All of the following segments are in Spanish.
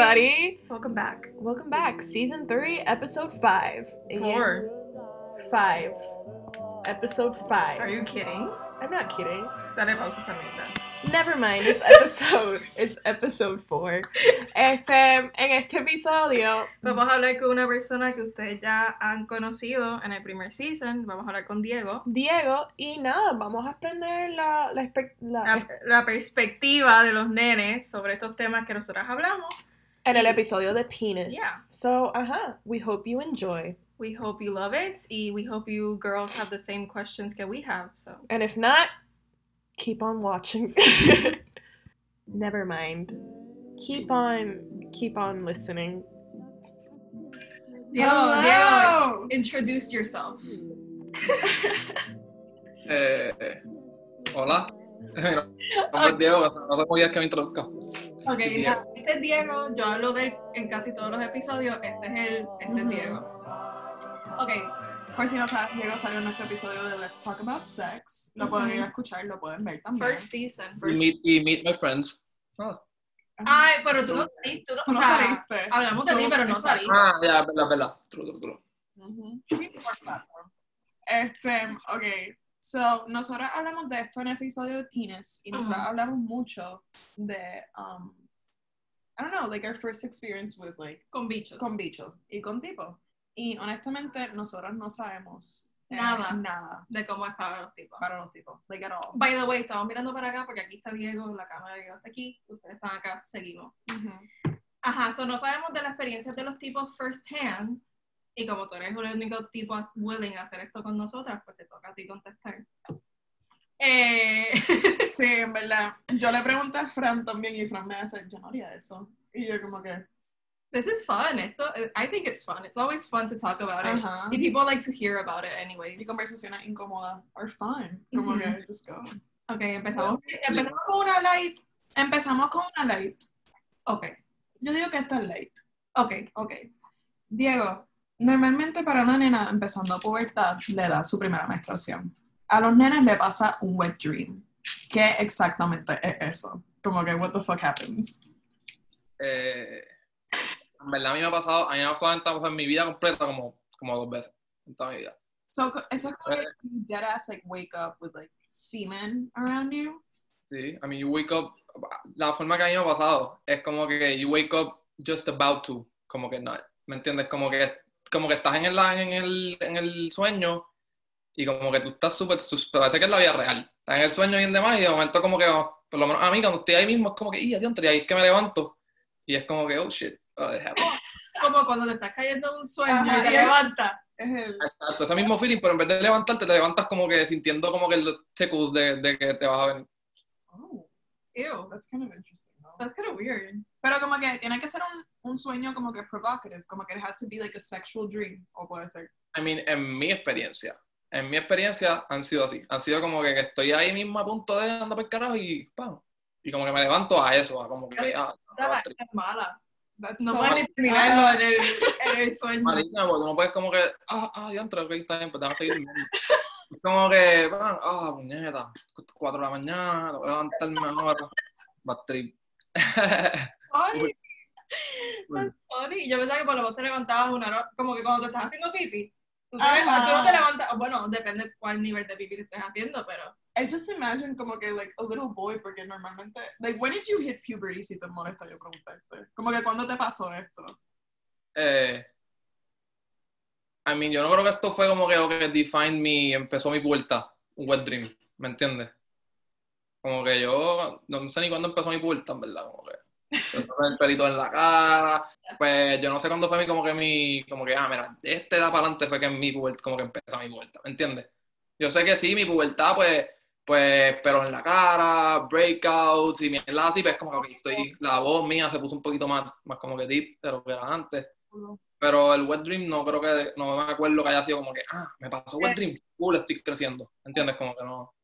everybody. Welcome back. Welcome back. Season 3, episode 5. Four. 5. Episode 5. Are you kidding? I'm not kidding. Dale pausa esa mierda. Never mind, it's episode it's episode 4. Este, en este episodio Vamos a hablar con una persona que ustedes ya han conocido en el primer season. Vamos a hablar con Diego. Diego y nada, vamos a aprender la la, la- La, la perspectiva de los nenes sobre estos temas que nosotros hablamos. En el episodio de penis. Yeah. So, ajá, uh-huh, we hope you enjoy. We hope you love it. Y we hope you girls have the same questions that we have. So. And if not, keep on watching. Never mind. Keep on keep on listening. Diego, Diego, introduce yourself. Eh, hola. Mira, mi Diego, no tengo ideas que me introduzca. Ok, Diego. Este es Diego. Yo hablo de él en casi todos los episodios. Este es él, este es. Diego. Ok, Por si no sabes, Diego salió en nuestro episodio de Let's Talk About Sex. Lo pueden ir a escuchar, lo pueden ver también. first season. First... meet, y meet my friends. Ah, Ay, pero tú no saliste. Tú no, Tú no o sea, saliste. Hablamos de ti, pero no saliste. ah, ya, verdad, verdad. True, true, true. Este, ok. So, nosotros hablamos de esto en el episodio de Penis y nosotros hablamos mucho de, um, I don't know, like our first experience with like, Con bichos. con bichos y con tipos. Y honestamente, nosotros no sabemos eh, Nada. nada De cómo es para los tipos. para los tipos, like at all. By the way, estamos mirando para acá porque aquí está Diego, la cámara de Diego está aquí, ustedes están acá, seguimos. Ujú. Ajá, so no sabemos de la experiencia de los tipos first hand. Y como tú eres el único tipo willing a hacer esto con nosotras, pues te toca a ti contestar. Eh, Sí, en verdad. Yo le pregunté a Fran también y Fran me hace, yo no haría eso. Y yo como que, this is fun. Esto, I think it's fun. It's always fun to talk about it. ajá. Y people like to hear about it anyways. Y conversaciones incómodas are fine. Como Ujú. que, just go. Ok, empezamos, empezamos con una light. Empezamos con una light. Ok, Yo digo que esta es light. ok. Ok. Diego, normalmente para una nena empezando a pubertad le da su primera menstruación. A los nenes le pasa un wet dream. ¿Qué exactamente es eso? Como que, what the fuck happens? Eh, en verdad, a mí me ha pasado, a mí me ha pasado en, mi vida completa como, como dos veces. En toda mi vida. So, eso es como Eh. que you dead ass like wake up with like semen around you. Sí, I mean, you wake up, la forma que a mí me ha pasado es como que you wake up just about to, como que no, ¿me entiendes? Como que, como que estás en el, en el, en el sueño y como que tú estás súper, parece que es la vida real, estás en el sueño y en demás y de momento como que, oh, por lo menos a mí cuando estoy ahí mismo es como que, y adiante, y ahí es que me levanto y es como que, oh shit, oh. Como cuando te estás cayendo en un sueño Ajá, y te levantas. Es el... Exacto, ese mismo feeling, pero en vez de levantarte, te levantas como que sintiendo como que los tickles de, de que te vas a venir. Oh, Ew, that's kind of interesting. though. that's kind of weird. Pero como que tiene que ser un, un sueño como que provocative, como que it has to be like a sexual dream, o puede ser. I mean, en mi experiencia, en mi experiencia han sido así. Han sido como que, que estoy ahí mismo a punto de andar por el carajo y ¡pam! Y como que me levanto a eso, a como que ah, Esta es mala. No so- puedes ni terminarlo en el, en el sueño. maligna, porque tú no puedes como que, ah, ah, ya entré, ok, está bien, pues seguir durmiendo. Es como que, ¡pam! ah, puñeta, cuatro de la mañana, tengo que levantarme ahora. Bad trip. That's funny. Yo pensaba que por lo menos te levantabas una hora, como que cuando te estás haciendo pipi. Tú, te- Ajá. tú no te levantas, bueno, depende cuál nivel de pipi te estés haciendo, pero. I just imagine como que like a little boy, porque normalmente, like when did you hit puberty si te molesta yo preguntarte? Como que cuando te pasó esto? eh, I mean, yo no creo que esto fue como que lo que defined mi, empezó mi pubertad, un wet dream, ¿me entiendes? Como que yo no sé ni cuándo empezó mi pubertad, en verdad, como que el pelito en la cara, pues yo no sé cuándo fue mi, como que mi, como que, ah, mira, de esta edad para adelante fue que mi pubertad, como que empezó mi pubertad, ¿me entiendes? Yo sé que sí, mi pubertad, pues, pues, pero en la cara, breakouts y mierda así, pues como que estoy, la voz mía se puso un poquito más, más como que deep de lo que era antes. Pero el wet dream no creo que, no me acuerdo que haya sido como que, ah, me pasó wet dream, cool, estoy creciendo. ¿Entiendes? Como que no.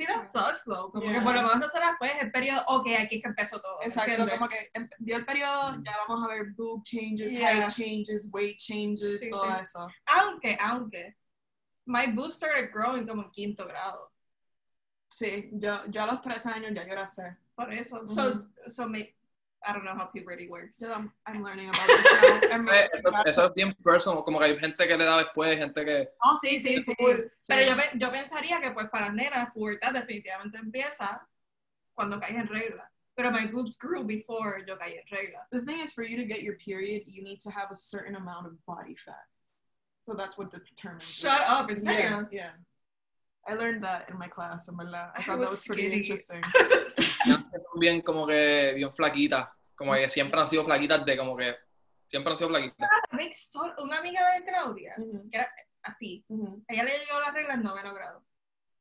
Sí, that sucks, though. Como Yeah. que por lo menos no será después el periodo, ok, aquí es que empezó todo. Exacto, ¿entiendes? como que em- dio el periodo, ya vamos a ver boob changes, Yeah. height changes, weight changes, Sí, todo sí. eso. Aunque, aunque, my boobs started growing como en quinto grado. Sí, yo, yo a los tres años ya yo era sé. Por eso. Ujú. So, so me, I don't know how puberty works. So I'm, I'm learning about this now. I'm Eso, about eso es bien personal, como que hay gente que le da después, gente que... Oh, sí, sí, sí. Cool. sí. Pero yo, yo pensaría que pues para las nenas, pubertad definitivamente empieza cuando caes en regla. Pero my boobs grew before yo caí en regla. The thing is, for you to get your period, you need to have a certain amount of body fat. So that's what determines. it. Shut up, en Yeah, serio. yeah. I learned that in my class, en verdad. I I thought that was was pretty skinny. interesting. bien como que bien flaquitas, como que siempre han sido flaquitas de como que siempre han sido flaquitas. So- Una amiga de Claudia, Mhm, así, mhm. ella le llegó las reglas en noveno grado.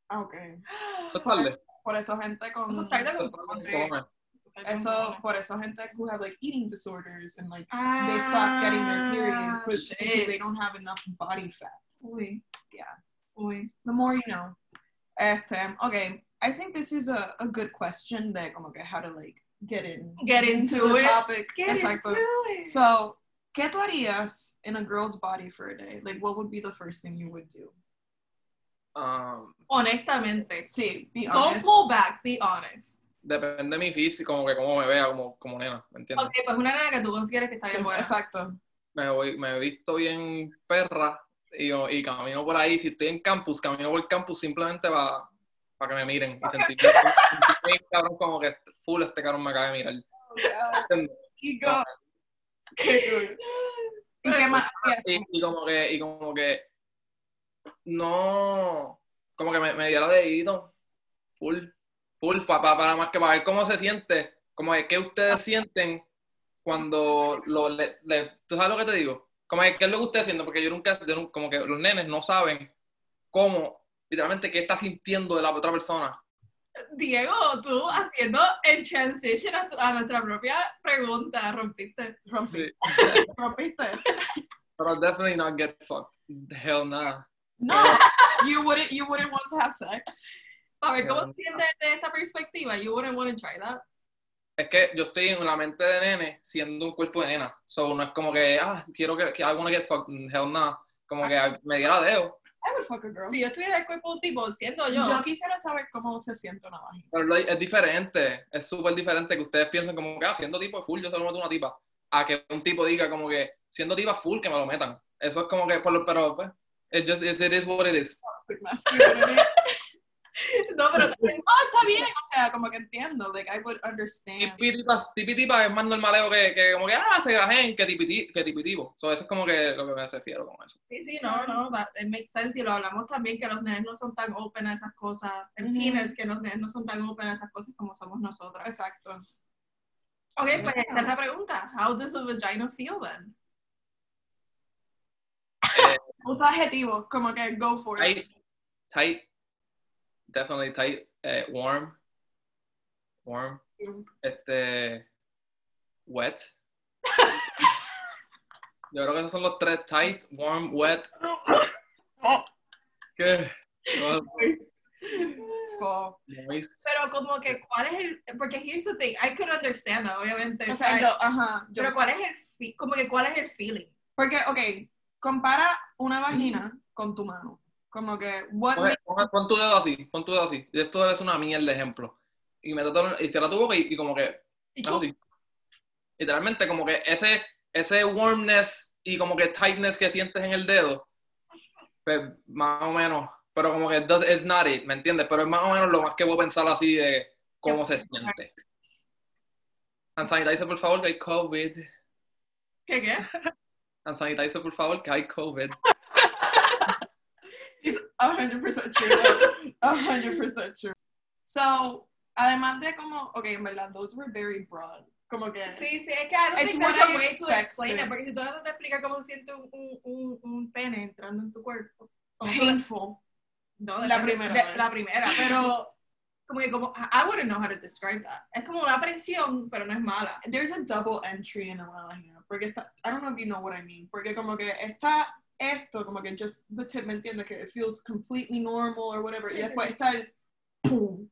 Ah, ok. Eso es tarde. Por eso gente con... Eso es tarde Eso con. Eso, por eso gente who have like eating disorders and like Ah, they stop getting their period because they don't have enough body fat. Uy. Yeah. Uy. The more you know. Este, okay, I think this is a, a good question de como que how to like get in Get into the it. topic. Get Exacto. into it. So, ¿qué tú harías in a girl's body for a day? Like, what would be the first thing you would do? Um, Honestamente. Sí, be Don't honest. pull back, be honest. depende de mi físico, como que cómo me vea como, como nena, ¿me entiendes? Ok, pues una nena que tú consideres que está bien buena. Exacto. Me, voy, me he visto bien perra y, camino por ahí, si estoy en campus, camino por el campus simplemente para que me miren y sentirme, sentirme cabrón como que full este cabrón me acaba de mirar. ¿entiendes? Y go. Qué cool. ¿Y qué más? y, y como que, y como que no, como que me, me diera dedito, full, full, pa- pa- para más que para ver cómo se siente, como que qué ustedes sienten cuando lo, le, le- ¿tú sabes lo que te digo? Como que qué es lo que ustedes sienten, porque yo nunca, yo nunca- como que los nenes no saben cómo, literalmente, qué está sintiendo de la otra persona. Diego, tú haciendo el transition a, tu- a nuestra propia pregunta, rompiste. Rompí. Rompiste. Pero definitely not get fucked. Hell nah. No, you wouldn't. You wouldn't want to have sex. Para ver cómo siente de esta perspectiva, you wouldn't want to try that. Es que yo estoy en la mente de nene siendo un cuerpo de nena. So, no es como que, ah, quiero que, que I wanna get fucked. Hell no. Como que me diera dedo. I would fuck a girl. Si yo estuviera el cuerpo de un tipo, siendo yo, Yo quisiera saber cómo se siente una vagina. Pero lo- es diferente. Es súper diferente que ustedes piensen como que, ah, siendo tipo full, yo se lo meto una tipa. A que un tipo diga como que, siendo tipa full, que me lo metan. Eso es como que, por lo, pero, pues, it just, it is what it is. No, pero Ah, está bien. O sea, como que entiendo. Like, I would understand. Tipi tipa, tipi tipa es más normaleo que, que como que, ah, se grajen, que tipiti- que tipitivo. So, eso es como que lo que me refiero con eso. sí, sí, no, no, that, it makes sense y lo hablamos también que los nenes no son tan open a esas cosas, en Ujú. penis, que los nenes no son tan open a esas cosas como somos nosotras. Exacto. Ok, pues esta es la pregunta. How does a vagina feel then? Usa adjetivos como que go for it. Tight, tight, definitely tight, eh, warm, warm, este, wet. Yo creo que esos son los tres, tight, warm, wet. ¿Qué? Full. Moist. Pero como que, ¿cuál es el...? Porque here's the thing, I could understand that, obviamente. O sea, yo, ajá. yo- Pero ¿cuál es el... Como que, ¿cuál es el feeling? porque, ok, compara una vagina con tu mano. Como que, what pon tu dedo así, pon tu dedo así. Y esto debe ser una mierda de ejemplo. Y me y cierra tu boca y, y como que, Y haz así. Literalmente, como que ese, ese warmness y como que tightness que sientes en el dedo, pues más o menos, pero como que does, it's not it, ¿me entiendes? Pero es más o menos lo más que puedo pensar así de cómo se siente. Hand sanitizer, por favor, que hay COVID. ¿Qué qué? Sanitizer, por favor, que hay COVID. It's 100% true. A 100% true. So, además de como, ok, en verdad, those were very broad. Como que, Sí, sí, es que I don't think there's a way to expected. explain it, porque si tú no te explicas cómo siente un, un, un, pene entrando en tu cuerpo. painful. No, La depende- primera de- la primera, pero como que como, I wouldn't know how to describe that. Es como una presión, pero no es mala. There's a double entry en una vagina. Porque está, I don't know if you know what I mean. Porque como que está esto, como que just the tip, ¿me entiendes? Que it feels completely normal or whatever. Sí, y después sí. está el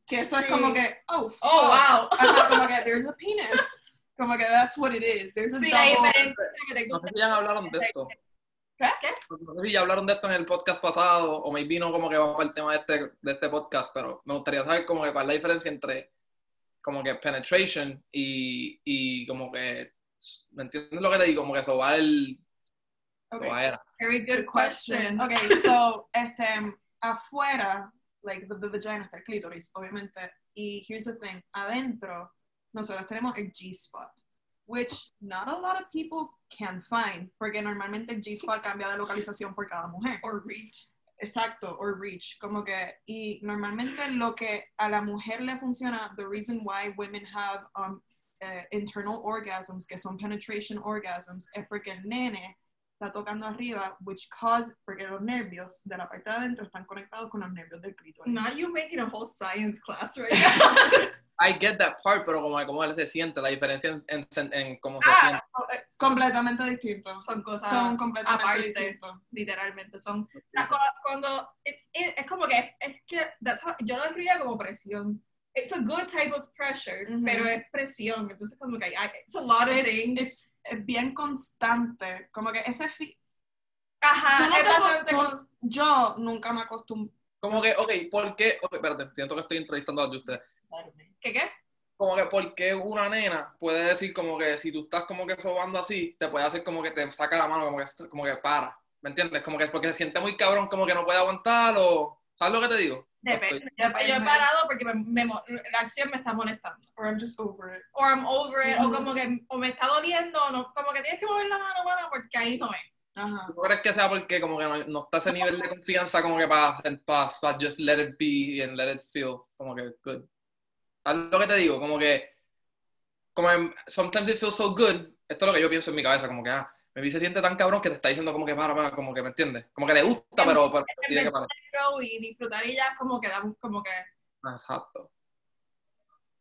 que eso es Sí. como que, oh, fuck. Oh, wow. Ajá, como que there's a penis. Como que that's what it is. There's a Sí, double. No sé si ya hablaron de esto. ¿Qué? ¿Qué? No sé si ya hablaron de esto en el podcast pasado o maybe no como que vamos para el tema de este, de este podcast, pero me gustaría saber como que cuál es la diferencia entre como que penetration y, y como que, ¿me entiendes lo que te digo? Como que sobar el, Okay. sobaera. Very good question. Ok, so, este, afuera, like, the, the vagina está el clítoris, obviamente, y here's the thing, adentro, nosotros tenemos el G-spot, which not a lot of people can find, porque normalmente el G-spot cambia de localización por cada mujer. Or reach. Exacto, or reach, como que, y normalmente lo que a la mujer le funciona, the reason why women have um, eh, internal orgasms, que son penetration orgasms, es porque el nene está tocando arriba, which cause, porque los nervios de la parte de adentro están conectados con los nervios del clítoris. Not you making a whole science class right now. I get that part, pero como, como él se siente, la diferencia en, en, en cómo se ah, siente. no, eh, Completamente distintos. son cosas Son completamente aparte. distintos. literalmente son o sea, cu- cuando it's, it- es como que es que that's how- yo lo describiría como presión it's a good type of pressure Ujú. pero es presión entonces como que hay, it's a lot of It's, things it's, es bien constante, como que ese fi- ajá no te con- yo nunca me acostumbro. Como que, ok, ¿por qué? Ok, espérate, siento que estoy entrevistando a ustedes. ¿qué qué? Como que, ¿por qué una nena puede decir como que si tú estás como que sobando así, te puede hacer como que te saca la mano, como que, como que para? ¿Me entiendes? Como que es porque se siente muy cabrón, como que no puede aguantar o... ¿Sabes lo que te digo? Depende. Yo, yo he parado porque me, me la acción me está molestando Or I'm just over it. or I'm over it o como que o me está doliendo o no como que tienes que mover la mano mano porque ahí no es Ajá. ¿Tú no crees que sea porque como que no, no está ese nivel de confianza como que para, para, para just let it be and let it feel como que good? ¿Sabes lo que te digo? Como que, como en- sometimes it feels so good, esto es lo que yo pienso en mi cabeza, como que, ah, me se siente tan cabrón que te está diciendo como que para, para, como que, ¿me entiendes? Como que le gusta, pero, pero tiene que parar. Y disfrutar y ya como que da como que Exacto.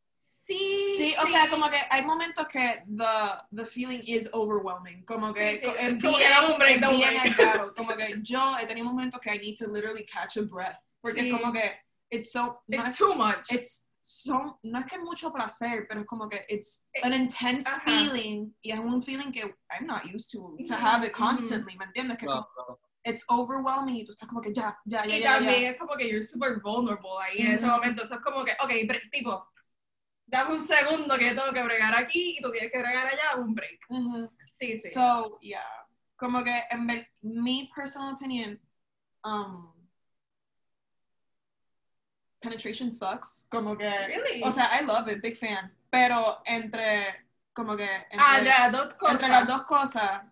sí Sí, o sea, como que hay momentos que the, the feeling is overwhelming. Como que Sí, sí, como que bien, bien break. claro. Como que yo he tenido momentos que I need to literally catch a breath. Porque Sí. es como que it's so no it's es, too much it's so no es que mucho placer, pero es como que it's an intense Ajá. feeling y es un feeling que I'm not used to to have it constantly, ¿me entiendes? Que como, it's overwhelming y tú estás como que ya, ya, ya, y ya, también ya. es como que you're super vulnerable ahí en ese momento eso es como que ok bre- tipo dame un segundo que tengo que bregar aquí y tú tienes que bregar allá un break Ujú. sí sí So, yeah. Como que en ver, mi personal opinion, um, penetration sucks. Como que, really o sea, I love it, big fan. Pero entre, como que, entre, ah las dos cosas entre las dos cosas,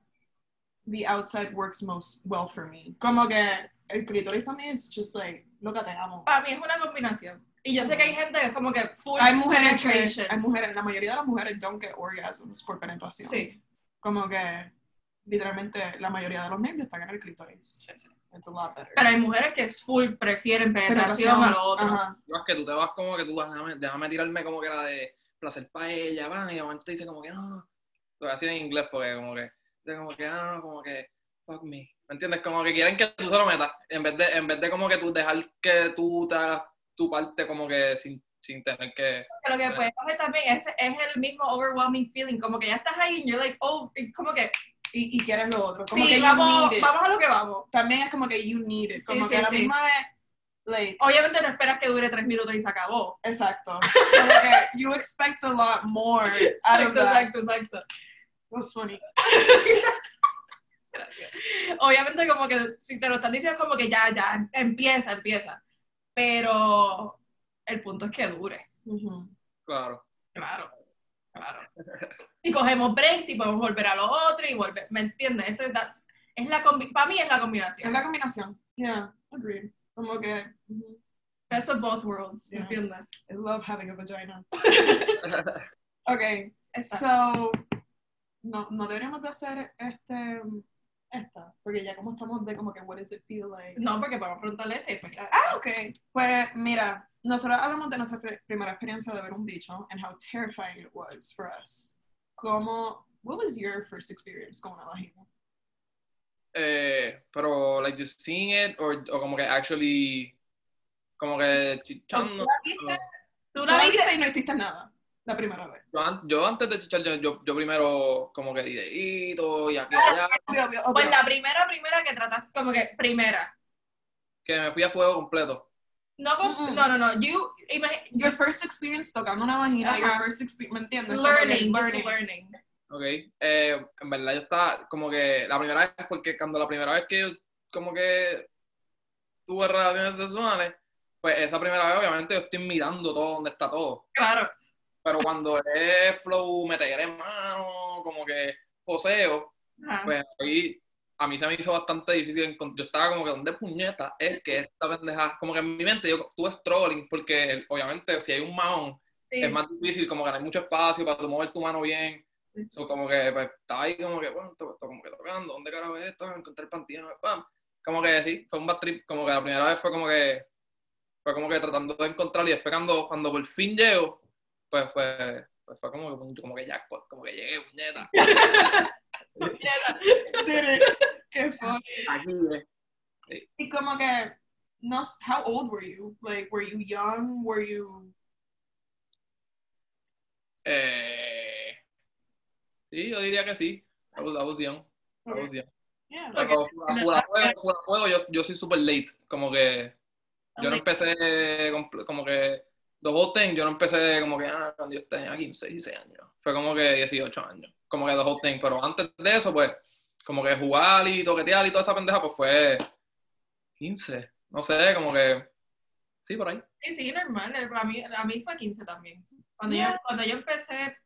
the outside works most well for me. Como que el clítoris para mí es just like, loca, te amo. para mí es una combinación y yo sé que hay gente que es como que full Hay mujeres que, penetration hay mujeres, la mayoría de las mujeres don't get orgasms por penetración. sí Como que, literalmente, la mayoría de los nervios están en el clítoris. Sí, sí. It's a lot better. pero hay mujeres que full prefieren penetración a lo otro Ajá. No, es que tú te vas como que tú vas, déjame, déjame tirarme como que la de placer para ella, van, y de momento te dice como que no. Lo voy a decir en inglés porque como que, como que, ah, no, como que, fuck me. ¿Me entiendes? Como que quieren que tú se lo metas, en vez de, en vez de como que tú dejar que tú te hagas tu parte como que sin, sin tener que... Pero lo que puede coger también es, es el mismo overwhelming feeling, como que ya estás ahí y you're like, oh, como que, Y, y quieres lo otro. Como sí, que you vamos, need it. vamos a lo que vamos. También es como que you need it. Sí, Como sí, que a la sí. misma vez, like, Obviamente no esperas que dure tres minutos y se acabó. exacto. Como que you expect a lot more out of Exacto, that. exacto, exacto. That's funny. Gracias. Obviamente como que si te lo están diciendo como que ya, ya, empieza, empieza. Pero el punto es que dure. Ujú. Claro. Claro, claro. Y cogemos breaks y podemos volver a lo otro y volver, ¿me entiendes? Eso es, es la para mí es la Es combinación. la combinación. Yeah, agreed. Como que, ujú. Best of both worlds, ¿me Yeah. entiendes? I love having a vagina. Okay, Esa. so, no, no deberíamos de hacer este, esta, porque ya como estamos de como que, what does it feel like? No, porque podemos preguntarle este. pues. Ah, ok. Pues mira, nosotros hablamos de nuestra pri- primera experiencia de ver un bicho and how terrifying it was for us. ¿Cómo, what was your first experience con una vagina? Eh, pero, like, just seeing it, or, o como que actually, como que ¿Tú chichando. la viste? Tú la viste. viste y no hiciste nada la primera vez. Yo, an- yo antes de chichar, yo, yo, yo primero como que di dedito y aquí y allá. Pues la primera, primera que trataste, como que primera. que me fui a fuego completo. No, no, no, no. You, Your first experience tocando una vagina, your first experience, ¿me entiendes? Learning, learning. learning. Ok, eh, en verdad yo estaba como que la primera vez, porque cuando la primera vez que yo como que tuve relaciones sexuales, pues esa primera vez obviamente yo estoy mirando todo donde está todo. Claro. Pero cuando es flow, meteré mano, como que poseo, Ajá. pues ahí a mí se me hizo bastante difícil Yo estaba como que, ¿dónde puñeta es que esta pendeja? Como que en mi mente yo tuve struggling, porque obviamente si hay un mahón, sí, es más difícil, como que no hay mucho espacio para tú mover tu mano bien. sí. So, como que pues, estaba ahí como que, bueno, esto, esto como que tocando, ¿dónde carajo es esto? Encontré el panteón, pam. Como que sí, fue un bad trip, como que la primera vez fue como que, fue como que tratando de encontrar y después cuando, cuando por fin llego, pues fue, pues fue como, que- como que jackpot, como que llegué, puñeta. Did it. Qué funny. Eh. Y como que, no, how old were you? Like, were you young? Were you... Eh, sí, yo diría que sí. I was, I was young, I was young. Yeah. Pero fuera juego, yo, yo soy super late, como que yo no empecé como que the whole thing, yo no empecé como que ah, cuando yo tenía 15, 16 años. Fue como que 18 años. Como que the whole thing. Pero antes de eso, pues, como que jugar y toquetear y toda esa pendeja, pues fue 15. No sé, como que. Sí, por ahí. Sí, sí, normal. eh, A mí, a mí fue 15 también. Cuando, yo, Yeah. cuando yo empecé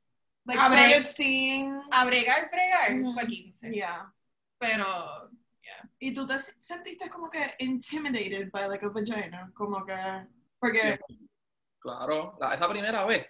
Like, A started seeing... a bregar, bregar, Ujú. fue 15. Yeah. Pero, Y tú te sentiste como que intimidated by like a vagina, como que... Porque... Claro, la- esa primera vez,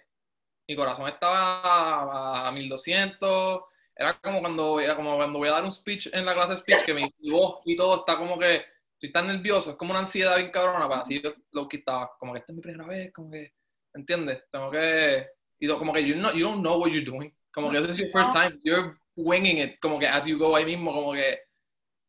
mi corazón estaba a 1200. Era como cuando, como cuando voy a dar un speech en la clase de speech, que mi, mi voz y todo está como que estoy tan nervioso, es como una ansiedad bien cabrona, pues así yo lo quitaba. Como que esta es mi primera vez, como que, ¿entiendes? Tengo que. Y como que you, know, you don't know what you're doing. Como que this is your first time, you're winging it, como que as you go ahí mismo, como que.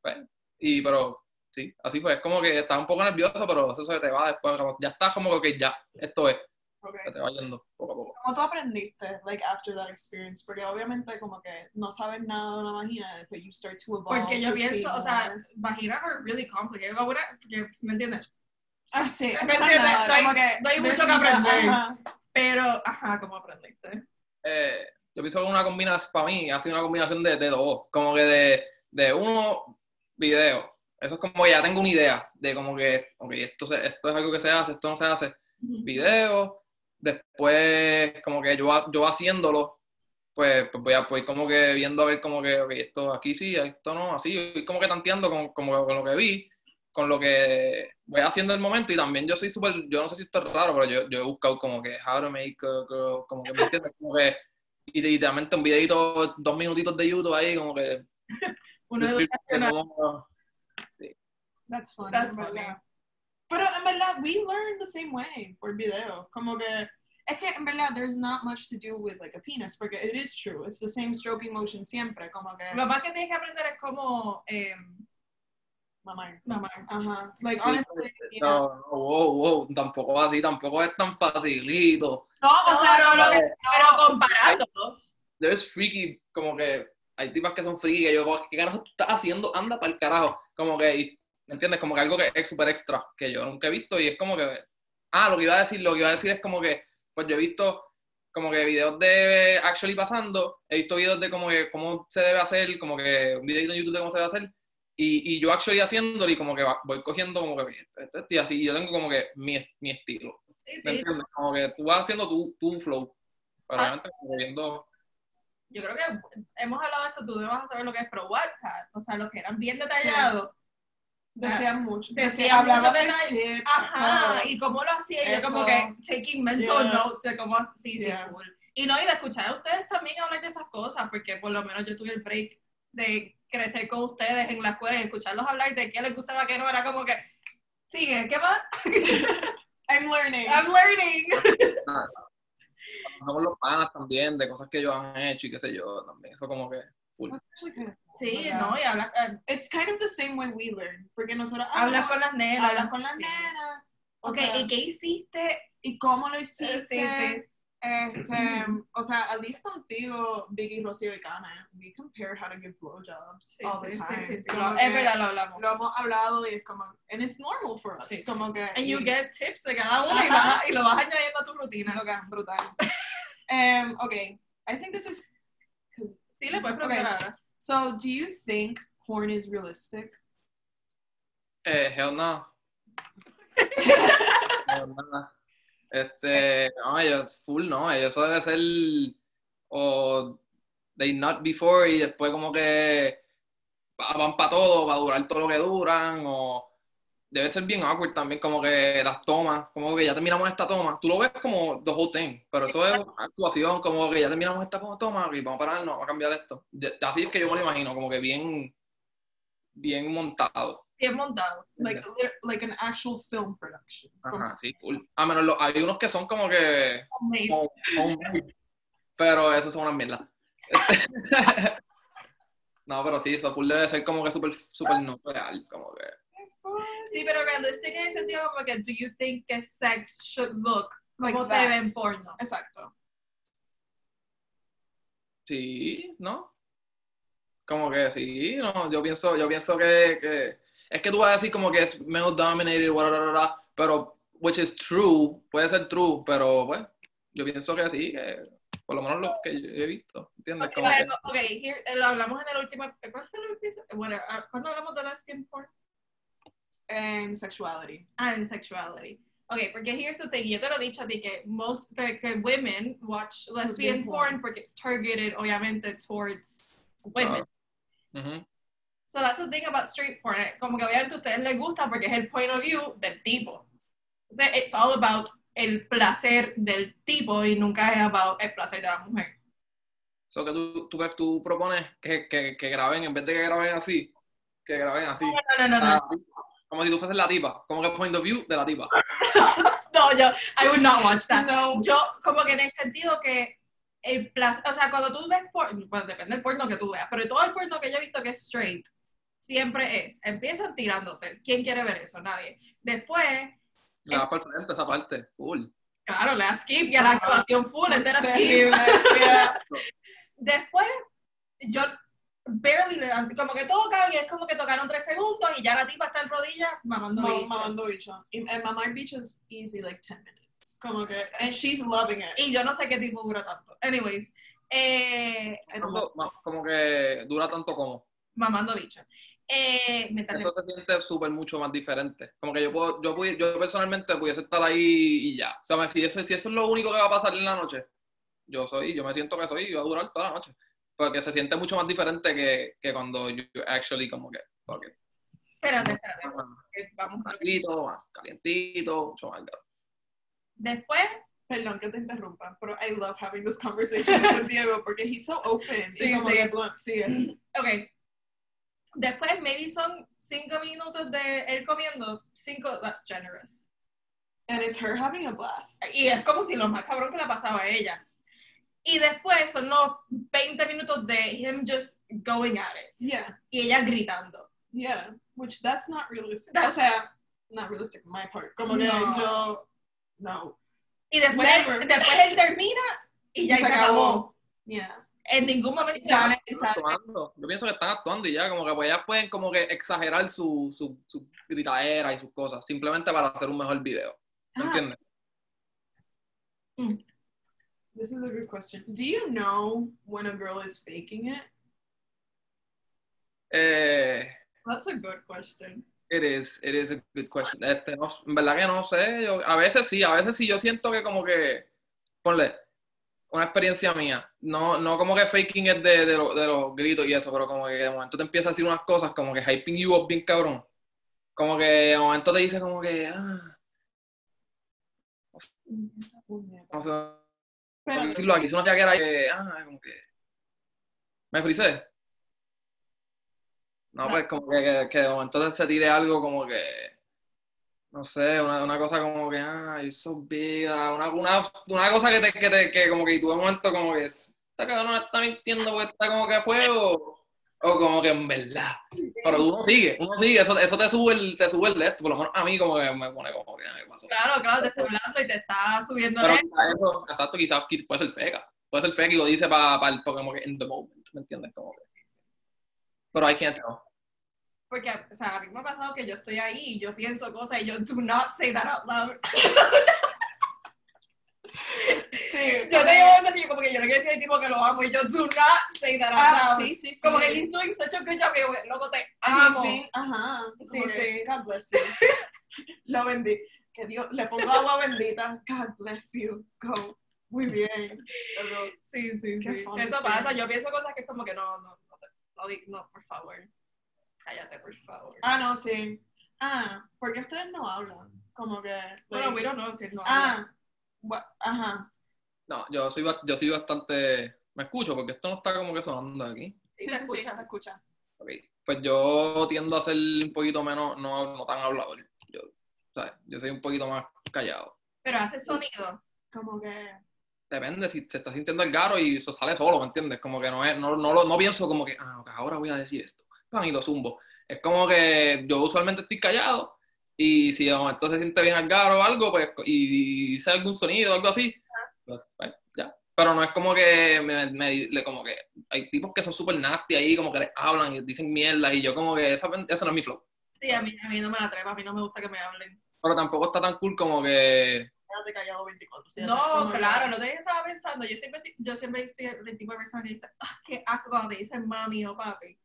pues, y pero sí, así fue. Es como que estás un poco nervioso, pero eso se te va después. como ya estás como que ya, esto es Okay. te va yendo poco a poco. ¿Cómo tú aprendiste, like, after that experience? Porque obviamente como que no sabes nada de una vagina, después you start to evolve porque yo pienso, o sea, vaginas are really complicated. Ahora, porque, ¿me entiendes? Ah, sí, ¿Me es entiendes? nada, No hay- como que no hay mucho que aprender. ajá. Pero, ajá, ¿cómo aprendiste? Eh, yo pienso que una combinación, para mí, ha sido una combinación de, de dos. Como que de, de uno, video. Eso es como ya tengo una idea de como que, ok, esto, se- esto es algo que se hace, esto no se hace. Video. Después, como que yo, yo haciéndolo, pues, pues voy, a, voy como que viendo a ver como que, ok, esto aquí sí, esto no, así. Como que tanteando con, como con lo que vi, con lo que voy haciendo el momento. Y también yo soy súper, yo no sé si esto es raro, pero yo, yo he buscado como que how to make a girl, como que me entiendes, como que y literalmente un videito, dos minutitos de YouTube ahí, como que Uno That's funny. That's funny. Pero en verdad, we learn the same way por video. Como que, es que en verdad, there's not much to do with like a penis, porque it is true. It's the same stroking motion siempre, como que, Lo más que tienes que aprender es cómo eh, mamá. mamar. Ajá. Like, honestly, yeah. No, no, wow, wow, tampoco así, tampoco es tan facilito. No, o No, sea, no, como no, que- Pero comparándolos. There's freaky, como que hay tipas que son freaky, que yo, como, ¿qué carajo estás haciendo? Anda para el carajo. Como que, y- ¿me entiendes? Como que algo que es súper extra, que yo nunca he visto y es como que, ah, lo que iba a decir, lo que iba a decir es como que, pues yo he visto como que videos de actually pasando, he visto videos de como que cómo se debe hacer, como que un videito en YouTube de cómo se debe hacer, y, y yo actually haciéndolo y como que voy cogiendo como que esto, esto, esto, y así, y yo tengo como que mi, mi estilo, Sí, ¿me sí. Como que tú vas haciendo tu, tu flow, pero Ah. como viendo... Yo creo que hemos hablado de esto, tú debes saber lo que es, Wattpad, o sea, los que eran bien detallados. Decían mucho. Decían mucho detalle. tip. Ajá, todo. y cómo lo hacía, yo como que taking mental Yeah. notes de cómo, sí, sí, Yeah. cool. Y no, y de escuchar a ustedes también hablar de esas cosas, porque por lo menos yo tuve el break de crecer con ustedes en la escuela y escucharlos hablar de qué les gustaba, qué no, era como que, sigue, ¿qué más? I'm learning. I'm learning. con los panas también, de cosas que ellos han hecho y qué sé yo, también. Eso como que, Sí, ¿verdad? no, y hablas, eh, It's kind of the same way we learn. Porque nosotros hablas ah, con las nenas. hablas con las sí. nenas. Ok, sea, ¿y qué hiciste? ¿y cómo lo hiciste? sí, sí. Este, o sea, at least contigo, Vicky, Rocío y Kane, we compare how to give blowjobs Sí, all the time. sí, sí, Como lo- que Es verdad, lo hablamos. Lo hemos hablado y es como, and it's normal for us. Como que, And you y- get tips de cada uno y, vas- y lo vas añadiendo a tu rutina. Lo que es brutal. um, okay, I think this is. Sí, le puedes preguntar Okay. ahora. So, do you think porn is realistic? Eh, hell no. Hell no. Este, no, ellos, full no, ellos eso debe ser o they not before y después como que va- van para todo, va a durar todo lo que duran, o debe ser bien awkward también, como que las tomas, como que ya terminamos esta toma, tú lo ves como the whole thing, pero eso es actuación, como que ya terminamos esta toma y vamos a pararnos, vamos a cambiar esto. Así es que yo me lo imagino, como que bien, bien montado. Bien montado. Like, like an actual film production. Ajá, sí, cool. A menos lo- hay unos que son como que homemade, pero esos son unas mierdas. No, pero sí, eso full debe ser como que súper super no real, como que Sí, pero realistic en el sentido como que, do you think que sex should look Like como se that. ve en porno? Exacto. sí, ¿no? Como que sí, no, yo pienso, yo pienso que, que es que tú vas a decir como que es male dominated, bla, bla, bla, bla, pero which is true, puede ser true, pero pues, yo pienso que sí, que por lo menos lo que yo he visto, ¿entiendes? Ok, Como que- bueno, ok, here, eh, lo hablamos en el último, ¿cuál fue el episodio? Bueno, ah, ¿cuándo hablamos de lesbian porn? And sexuality. Ah, en sexuality. Ok, porque here's the thing, yo te lo he dicho a ti que most, que, que women watch lesbian porn porn. porque it's targeted, obviamente, towards women. Ujú. So that's the thing about street porn. eh, Como que obviamente a ustedes les gusta porque es el point of view del tipo. O sea, it's all about el placer del tipo y nunca es about el placer de la mujer. So que tú, tú, tú propones que, que, que graben, en vez de que graben así, que graben así. No, no, no, no. Ah, como si tú fueses la tipa, como que point of view de la tipa. No, yo, I would not watch that. No. Yo, como que en el sentido que el placer, o sea, cuando tú ves porno, bueno, depende del porno que tú veas, pero todo el porno que yo he visto que es straight, siempre es, empiezan tirándose. ¿Quién quiere ver eso? Nadie. Después, Le das por frente esa parte, full. claro, le das skip y a la actuación full, entera skip. Después, yo barely como que tocan y es como que tocaron tres segundos y ya la tipa está en rodillas mamando Ma- bicho. Mamando bicho. Y- And mamar bicho is easy, like 10 minutes. Como que, and she's loving it. Y yo no sé qué tipo dura tanto. Anyways, eh, Como que dura tanto como. mamando bicho. Eh, Eso se siente súper mucho más diferente. Como que yo puedo, yo, pudi- yo personalmente pudiese estar ahí y ya. O sea, si eso, si eso es lo único que va a pasar en la noche, yo soy, yo me siento que soy y va a durar toda la noche. Porque se siente mucho más diferente que, que cuando you actually como que, ok, Espérate, espérate. porque Vamos a calientito, más calientito, mucho más caro. Después, Perdón que te interrumpa, pero I love having this conversation with Diego porque he's so open. Sí, y como sí. blunt, sí. ok. Después, maybe son cinco minutos de él comiendo. Cinco, that's generous. And it's her having a blast. Y es como si lo más cabrón que le pasaba a ella. Y después son los 20 minutos de him just going at it. Yeah, Y ella gritando. yeah. Which that's not realistic. That- o sea, not realistic on my part. Como que No. yo, no. Y después, Never. después él termina y ya Y se, acabó. Yeah. En ningún momento. Están actuando. Yo pienso que están actuando y ya, como que pues ellas pueden como que exagerar su, su, su gritadera y sus cosas, simplemente para hacer un mejor video. ¿Me Ah, entiendes? This is a good question. Do you know when a girl is faking it? Eh, That's a good question. It is, it is a good question. Este, no, en verdad que no sé. Yo, a veces sí, a veces sí. Yo siento que como que, ponle, una experiencia mía. No, no como que faking es de, de, lo- de los gritos y eso, pero como que de momento te empieza a decir unas cosas como que hyping you up bien cabrón. Como que de momento te dice como que, ah, no sé Pero, decirlo aquí. Es una tía que era que, ah, como que, me frisé. No, pues como que, que, que de momento se tire algo como que, no sé, una, una cosa como que, ah, you're so big, ah, una, una, una cosa que te, que te, que como que tú de momento como que, esta cabrona está mintiendo porque está como que a fuego, O como que en verdad. Pero tú no sigues, uno sigue, eso, eso te sube el, te sube el de esto, por lo menos a mí como que me pone como que me pasó. Claro, claro, te está hablando y te está subiendo Pero el eso, exacto, quizás, quizás puede ser feca. Puede ser feca y lo dice para pa, el como que in the moment, ¿me entiendes? Como que- Pero I can't tell. Porque, o sea, a mí me ha pasado que yo estoy ahí y yo pienso cosas y yo, do not say that out loud. Sí. Yo te digo momentos que yo como que yo le quiero decir al tipo que lo amo y yo, do not say that out Ah, loud. sí, sí, sí. Como que he's doing such a good job y yo, loco, te amo. ajá. Sí, como que, sí. God bless you. Lo bendí. Que Dios, le pongo agua bendita. God bless you. Go. Muy bien. Sí, sí, Qué sí. funny, Eso sí. pasa. Yo pienso cosas que es como que no, no, no, no, no, por favor. Cállate, por favor. Ah, no, sí. Ah, porque ustedes no hablan. Como que. bueno, like- we don't know si no habla. Ah, ajá. No, yo soy, yo soy bastante... Me escucho porque esto no está como que sonando aquí. Sí, Sí, te sí, sí, escucha. te escucha. Ok. Pues yo tiendo a ser un poquito menos, no, no tan hablador. Yo, ¿sabes? yo soy un poquito más callado. Pero hace sonido. Como que. Depende si se está sintiendo el garo y eso sale solo, ¿me entiendes? Como que no es, no, no, lo- no pienso como que, ah, ok, ahora voy a decir esto. Pan, y lo zumbo. Es como que yo usualmente estoy callado y si de momento se siente bien el garo o algo, pues, y dice algún sonido o algo así, pues, pues, ya. Pero no es como que, me, me- le- como que hay tipos que son súper nasty ahí, como que les hablan y dicen mierda y yo como que esa, esa no es mi flow. Sí, a mí, a mí no me la trepa, a mí no me gusta que me hablen. Pero tampoco está tan cool como que, Quédate callado 24. No, claro, lo que yo estaba pensando, yo siempre, yo siempre soy el tipo de persona que dice, ah, qué asco cuando te dicen mami o papi.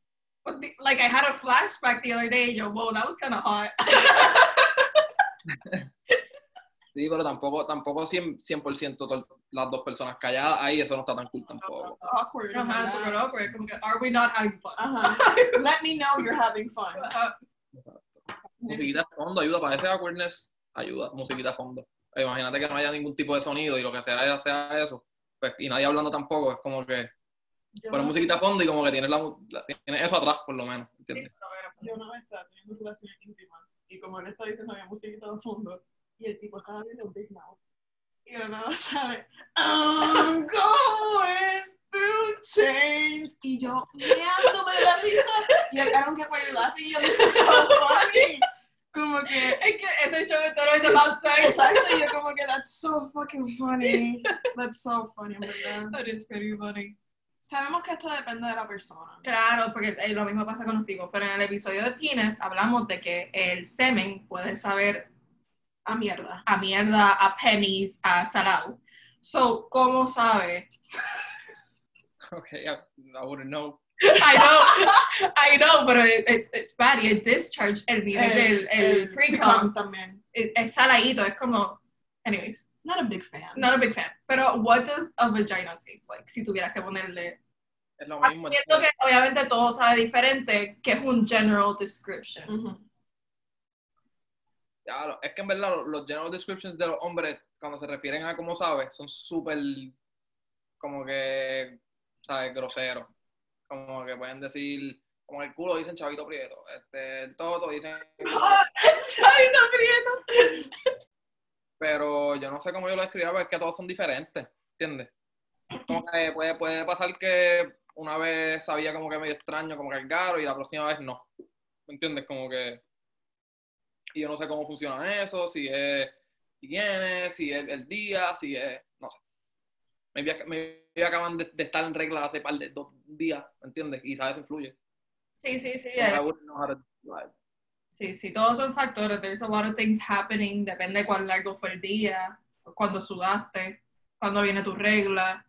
Like I had a flashback the other day, y yo, wow, that was kind of hot. sí, pero tampoco, tampoco 100%, 100% to- las dos personas calladas ahí, eso no está tan cool tampoco. Awkward. Ajá, super awkward, como que, are we not having fun? Ajá. Let me know you're having fun. Ajá. Musiquita de fondo ayuda, para ese awkwardness ayuda, musiquita de fondo. Imagínate que no haya ningún tipo de sonido y lo que sea sea eso, pues, y nadie hablando tampoco, es como que Yo pones no- musiquita de fondo y como que tienes, la, la- tienes eso atrás, por lo menos, Sí, ¿entiendes? pero bueno, Yo una vez estaba teniendo relaciones íntimas y como él está diciendo había musiquita de fondo y el tipo estaba viendo Big Mouth y de nada sabe I'm going through change y yo meándome de la risa y él I don't get why you're laughing y yo this is so funny como que Es que ese show entero es about sex. exacto y yo como que that's so fucking funny that's so funny en verdad That is pretty funny. Sabemos que esto depende de la persona Claro, porque eh, lo mismo pasa con los tipos, pero en el episodio de Pines hablamos de que el semen puede saber a mierda a mierda, a pennies, a salado. So, ¿cómo sabe? Ok, I, I wouldn't know. I know, I know, pero it- it's, it's bad. Y el discharge, el del el pre-com, también es saladito, es como... Anyways, not a big fan not a big fan. Pero, what does a vagina taste like? Si tuvieras que ponerle... Es lo mismo. Entiendo que obviamente todo sabe diferente, que es un general description. Ujú. Ya, es que en verdad los, general descriptions de los hombres, cuando se refieren a cómo sabes, son súper, como que, ¿sabes? Groseros. Como que pueden decir, como el culo dicen chavito prieto, este, el toto dicen... Chavito Prieto. Pero yo no sé cómo yo lo describiría porque es que todos son diferentes, ¿entiendes? Como que puede, puede pasar que una vez sabía como que medio extraño, como garo, y la próxima vez no. ¿Me entiendes? Como que... Y yo no sé cómo funciona eso, si es quién si es el día, si es... No sé. Ac- maybe acaban de, de estar en regla hace par de dos días, ¿me entiendes? Y sabes, influye. Sí, sí, sí. Como Sí, sí, todos son factores. There's a lot of things happening. Depende de cuán largo fue el día, cuándo sudaste, cuándo viene tu regla.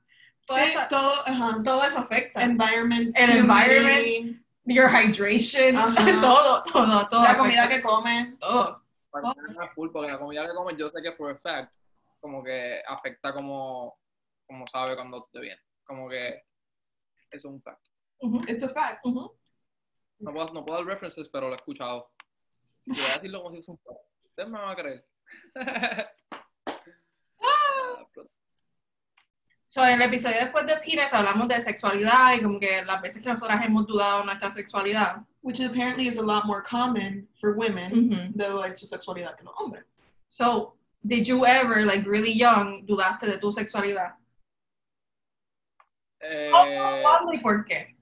Todo, Sí, eso, todo, ajá. todo eso afecta. environment, El environment, humidity, Your hydration, todo, todo, todo. la afecta. comida que come. Todo. Porque la comida que comes yo sé que for a fact, como que afecta como, como sabe cuando te viene. Como que es un fact. Ujú, It's a fact. No puedo, no puedo dar references, pero lo he escuchado. Y voy a decirlo como si fuese un fact. Ustedes me van a creer. So, en el episodio después de Pines hablamos de sexualidad y como que las veces que nosotras hemos dudado nuestra sexualidad. Which apparently is a lot more common for women Ujú. de su sexualidad que los hombres. So, did you ever, like really young, dudaste de tu sexualidad? Eh, ¿Cómo, cuándo y por qué?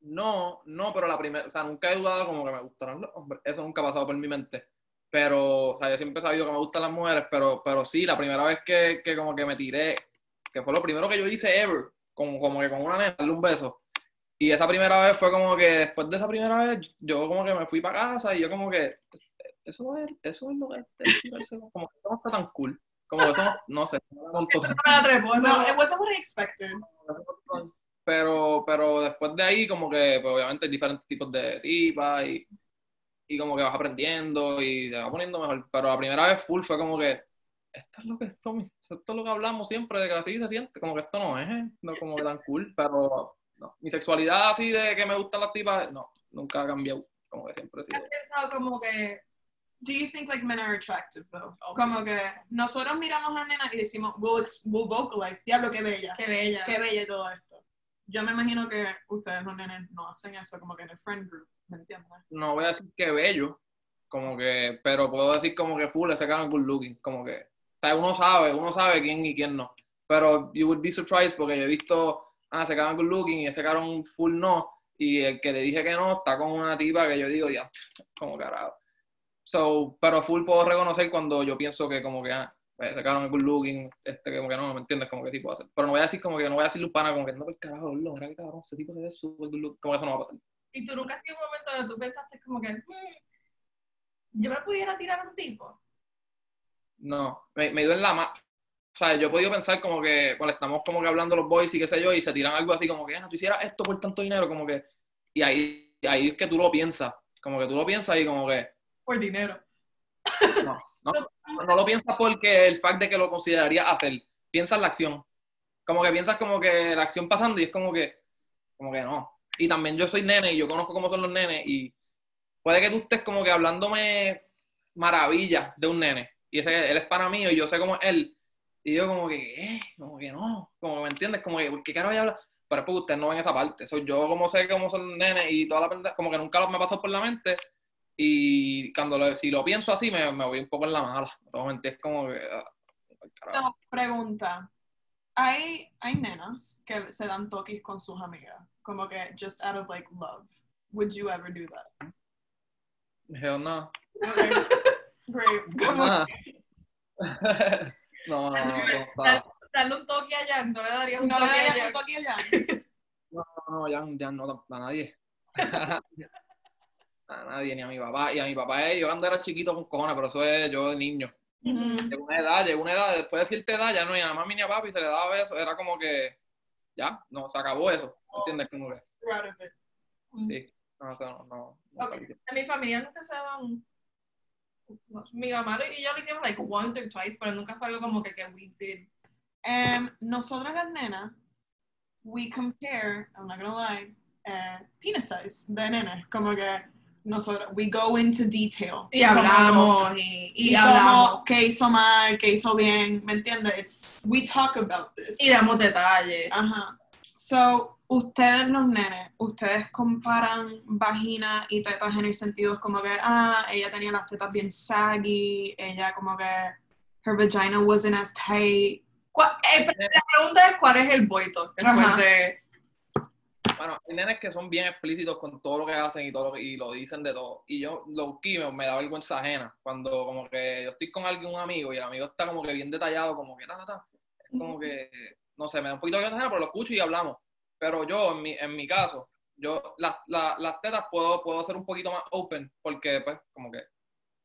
No, no, pero la primera, o sea, nunca he dudado como que me gustaron los hombres, eso nunca ha pasado por mi mente. Pero, o sea, yo siempre he sabido que me gustan las mujeres, pero, pero sí, la primera vez que, que como que me tiré, que fue lo primero que yo hice ever, como, como que con una nena, darle un beso. Y esa primera vez fue como que después de esa primera vez, yo como que me fui para casa y yo como que, eso es, eso es lo que es tirarse, como que no está tan cool. Como que eso no, no sé, no. No trepo, eso No, Pero, pero después de ahí, como que, pues, obviamente hay diferentes tipos de tipas y, y como que vas aprendiendo y te vas poniendo mejor. Pero la primera vez full fue como que, esto es lo que esto, esto es lo que hablamos siempre, de que así se siente, como que esto no es, ¿eh? no como que tan cool, pero no. Mi sexualidad así de que me gustan las tipas, no, nunca ha cambiado, como que siempre sido. he pensado como que Do you think like men are attractive though? Como que nosotros miramos a nena y decimos, we'll, vocalize, diablo, qué bella, qué bella. qué bella y todo esto. Yo me imagino que ustedes no hacen eso como que en el friend group, ¿me entiendes? No voy a decir que bello, como que, pero puedo decir como que full, ese cara good looking, como que, o uno sabe, uno sabe quién y quién no. Pero you would be surprised porque yo he visto, ah, ese cara good looking y ese un full no, y el que le dije que no está con una tipa que yo digo, ya, como carajo. So, pero full puedo reconocer cuando yo pienso que como que, ah, pues, cara es good looking, este como que no, ¿me entiendes? Como que tipo hacer. Pero no voy a decir como que, no voy a decir lupana como que, no, por carajo, lo, mira que cabrón, ese tipo se ve súper good looking, como que eso no va a pasar. Y tú nunca has tenido un momento donde tú pensaste como que, "Hmm, yo me pudiera tirar a un tipo. No, me, me dio en la mano. O sea, yo he podido pensar como que, cuando estamos como que hablando los boys y qué sé yo, y se tiran algo así como que, ah, tú hicieras esto por tanto dinero, como que, y ahí, y ahí es que tú lo piensas, como que tú lo piensas y como que, Por dinero. no, no, no lo piensas porque el fact de que lo consideraría hacer, piensas la acción. Como que piensas como que la acción pasando y es como que, como que no. Y también yo soy nene y yo conozco cómo son los nenes y puede que tú estés como que hablándome maravillas de un nene y ese, él es para mí y yo sé cómo es él. Y yo como que, ¿qué? Como que no, como me entiendes, como que, ¿por qué carajo voy a hablar? Pero es porque ustedes no ven esa parte. Soy yo como sé cómo son los nenes y toda la pendeja, como que nunca me ha pasado por la mente. Y cuando lo, si lo pienso así, me, me voy un poco en la mala. Realmente es como que. ah. No, pregunta. Hay, hay nenas que se dan toquis con sus amigas, como que just out of like love. Would you ever do that? Hell no. Okay. Great. No, no, no, no, no, Dale, un toque a Jan, no le daría un ¿No le toque a darías Jan. un toque no, no, ya, ya no, a nadie. A nadie, ni a mi papá. Y a mi papá, eh, yo cuando era chiquito con cojones, pero eso es yo de niño. Ujú. Llegó una edad, llegó una edad, después de cierta edad, ya no ni a mami ni a papi se le daba beso, era como que, ya, no, se acabó eso, ¿entiendes? Como que, sí, no, o sea, no, no, no, Ok. En mi familia nunca se daban. Mi mamá y yo lo hicimos like once or twice, pero nunca fue algo como que, que we did. Em, nosotras las nenas, we compare, I'm not gonna lie, eh, penis size de nenes, como que nosotros, we go into detail. Y hablamos, y, y y hablamos. qué hizo mal, qué hizo bien, ¿me entiendes? We talk about this. Y damos detalles. Ajá. So, ustedes los nenes, ustedes comparan vagina y tetas en el sentido como que, ah, ella tenía las tetas bien saggy, ella como que, her vagina wasn't as tight. ¿Cuál- eh, la pregunta es: ¿cuál es el talk? Después Ajá. de. Bueno, hay nenes que son bien explícitos con todo lo que hacen y todo lo que- y lo dicen de todo. Y yo, lo que me, me da vergüenza ajena. Cuando como que yo estoy con alguien, un amigo, y el amigo está como que bien detallado, como que ta, ta, ta. Es como que, no sé, me da un poquito de vergüenza ajena, pero lo escucho y hablamos. Pero yo, en mi, en mi caso, yo las la, las tetas puedo, puedo ser un poquito más open, porque pues como que,